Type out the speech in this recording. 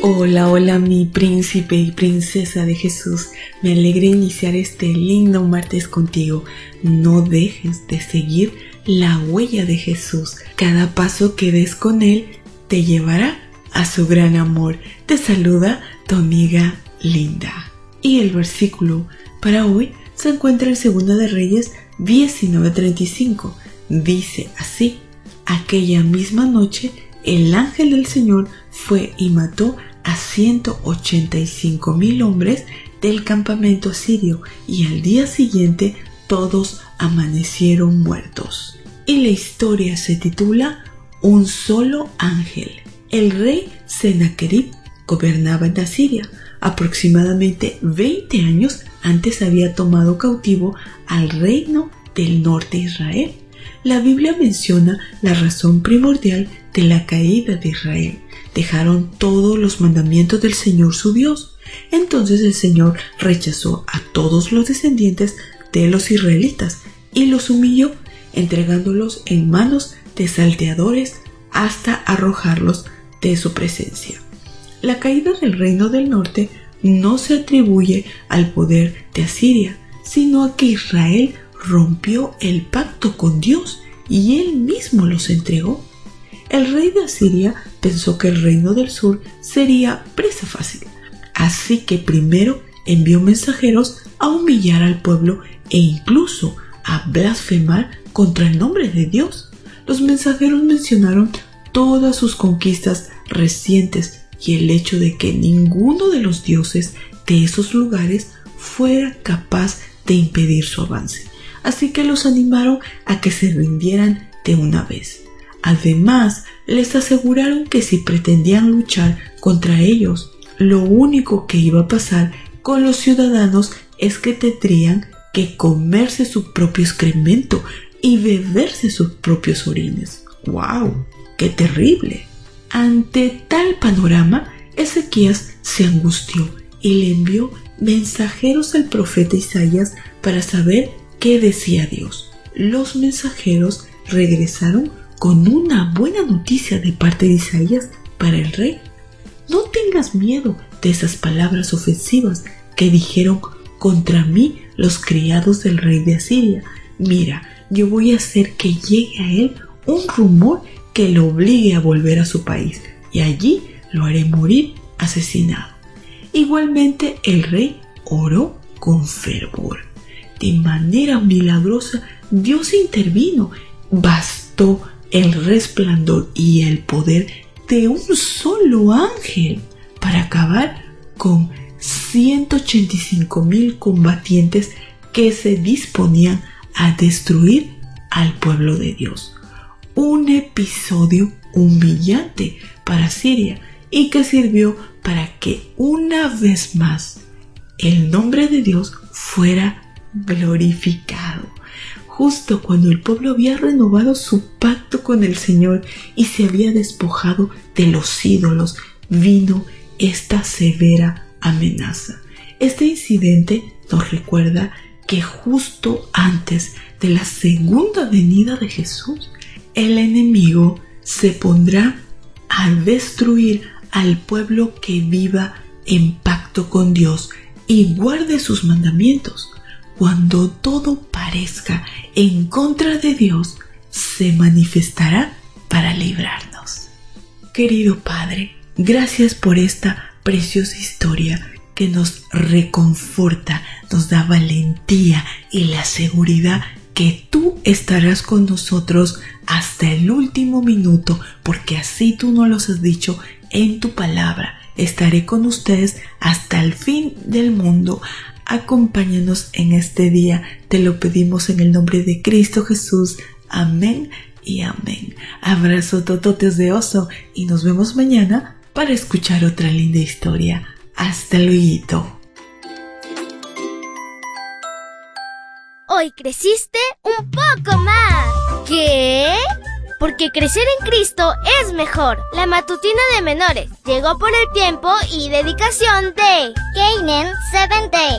Hola, hola mi príncipe y princesa de Jesús. Me alegra iniciar este lindo martes contigo. No dejes de seguir la huella de Jesús. Cada paso que des con Él te llevará a su gran amor. Te saluda tu amiga Linda. Y el versículo para hoy se encuentra en Segunda de Reyes 19:35. Dice así, aquella misma noche el ángel del Señor fue y mató a 185 mil hombres del campamento sirio y al día siguiente todos amanecieron muertos. Y la historia se titula Un solo ángel. El rey Sennacherib gobernaba en Asiria. Aproximadamente 20 años antes había tomado cautivo al reino del norte de Israel. La Biblia menciona la razón primordial de la caída de Israel dejaron todos los mandamientos del Señor su Dios. Entonces el Señor rechazó a todos los descendientes de los israelitas y los humilló, entregándolos en manos de salteadores hasta arrojarlos de su presencia. La caída del reino del norte no se atribuye al poder de Asiria, sino a que Israel rompió el pacto con Dios y él mismo los entregó. El rey de Asiria pensó que el reino del sur sería presa fácil, así que primero envió mensajeros a humillar al pueblo e incluso a blasfemar contra el nombre de Dios. Los mensajeros mencionaron todas sus conquistas recientes y el hecho de que ninguno de los dioses de esos lugares fuera capaz de impedir su avance. Así que los animaron a que se rindieran de una vez. Además, les aseguraron que si pretendían luchar contra ellos, lo único que iba a pasar con los ciudadanos es que tendrían que comerse su propio excremento y beberse sus propios orines. ¡Wow! ¡Qué terrible! Ante tal panorama, Ezequías se angustió y le envió mensajeros al profeta Isaías para saber qué decía Dios. Los mensajeros regresaron con una buena noticia de parte de Isaías para el rey. No tengas miedo de esas palabras ofensivas que dijeron contra mí los criados del rey de Asiria. Mira, yo voy a hacer que llegue a él un rumor que lo obligue a volver a su país y allí lo haré morir asesinado. Igualmente el rey oró con fervor. De manera milagrosa Dios intervino. Bastó el resplandor y el poder de un solo ángel para acabar con 185 mil combatientes que se disponían a destruir al pueblo de Dios. Un episodio humillante para Siria y que sirvió para que una vez más el nombre de Dios fuera glorificado justo cuando el pueblo había renovado su pacto con el Señor y se había despojado de los ídolos, vino esta severa amenaza. Este incidente nos recuerda que justo antes de la segunda venida de Jesús, el enemigo se pondrá a destruir al pueblo que viva en pacto con Dios y guarde sus mandamientos cuando todo parezca en contra de Dios, se manifestará para librarnos. Querido Padre, gracias por esta preciosa historia que nos reconforta, nos da valentía y la seguridad que tú estarás con nosotros hasta el último minuto, porque así tú nos lo has dicho en tu palabra. Estaré con ustedes hasta el fin del mundo. Acompáñanos en este día, te lo pedimos en el nombre de Cristo Jesús. Amén y amén. Abrazo tototes de oso y nos vemos mañana para escuchar otra linda historia. Hasta luego. Hoy creciste un poco más. ¿Qué? Porque crecer en Cristo es mejor. La matutina de menores llegó por el tiempo y dedicación de Seventh Day